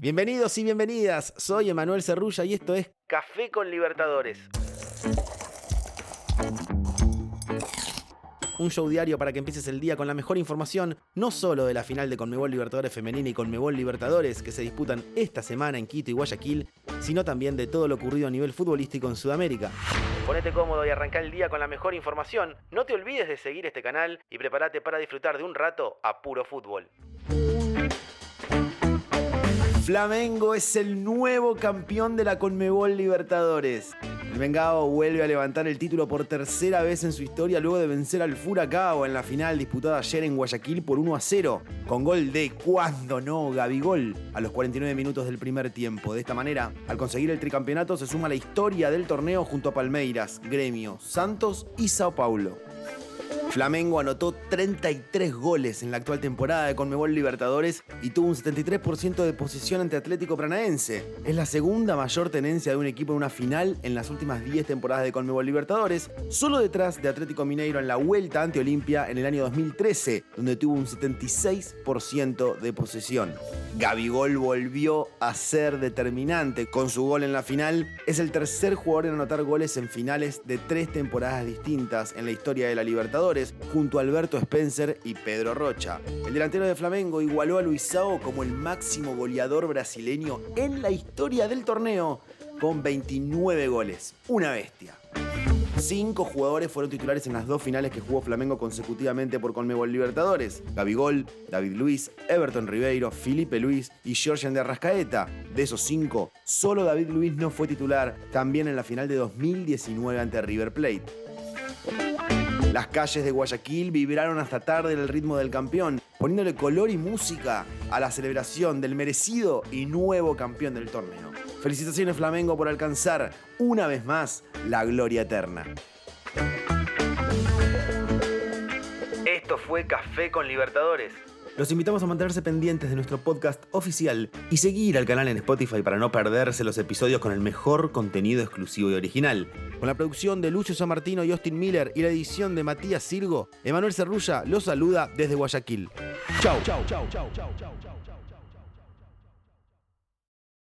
Bienvenidos y bienvenidas, soy Emanuel Cerrulla y esto es Café con Libertadores. Un show diario para que empieces el día con la mejor información, no solo de la final de Conmebol Libertadores Femenina y Conmebol Libertadores que se disputan esta semana en Quito y Guayaquil, sino también de todo lo ocurrido a nivel futbolístico en Sudamérica. Ponete cómodo y arranca el día con la mejor información. No te olvides de seguir este canal y prepárate para disfrutar de un rato a puro fútbol. Flamengo es el nuevo campeón de la Conmebol Libertadores. El Vengado vuelve a levantar el título por tercera vez en su historia luego de vencer al Furacao en la final disputada ayer en Guayaquil por 1 a 0, con gol de cuando no Gabigol a los 49 minutos del primer tiempo. De esta manera, al conseguir el tricampeonato se suma la historia del torneo junto a Palmeiras, Gremio, Santos y Sao Paulo. Flamengo anotó 33 goles en la actual temporada de Conmebol Libertadores y tuvo un 73% de posición ante Atlético Paranaense. Es la segunda mayor tenencia de un equipo en una final en las últimas 10 temporadas de Conmebol Libertadores, solo detrás de Atlético Mineiro en la vuelta ante Olimpia en el año 2013, donde tuvo un 76% de posesión. Gabigol volvió a ser determinante con su gol en la final. Es el tercer jugador en anotar goles en finales de tres temporadas distintas en la historia de la Libertadores, junto a Alberto Spencer y Pedro Rocha. El delantero de Flamengo igualó a Luisao como el máximo goleador brasileño en la historia del torneo, con 29 goles. Una bestia. Cinco jugadores fueron titulares en las dos finales que jugó Flamengo consecutivamente por Conmebol Libertadores. Gabigol, David Luis, Everton Ribeiro, Felipe Luis y Georgian de Arrascaeta. De esos cinco, solo David Luis no fue titular, también en la final de 2019 ante River Plate. Las calles de Guayaquil vibraron hasta tarde el ritmo del campeón, poniéndole color y música a la celebración del merecido y nuevo campeón del torneo. Felicitaciones Flamengo por alcanzar una vez más la gloria eterna. Esto fue Café con Libertadores. Los invitamos a mantenerse pendientes de nuestro podcast oficial y seguir al canal en Spotify para no perderse los episodios con el mejor contenido exclusivo y original. Con la producción de Lucio San Martino y Austin Miller y la edición de Matías Sirgo, Emanuel Cerrulla los saluda desde Guayaquil. Chau, chau, chau, chau, chau, chau.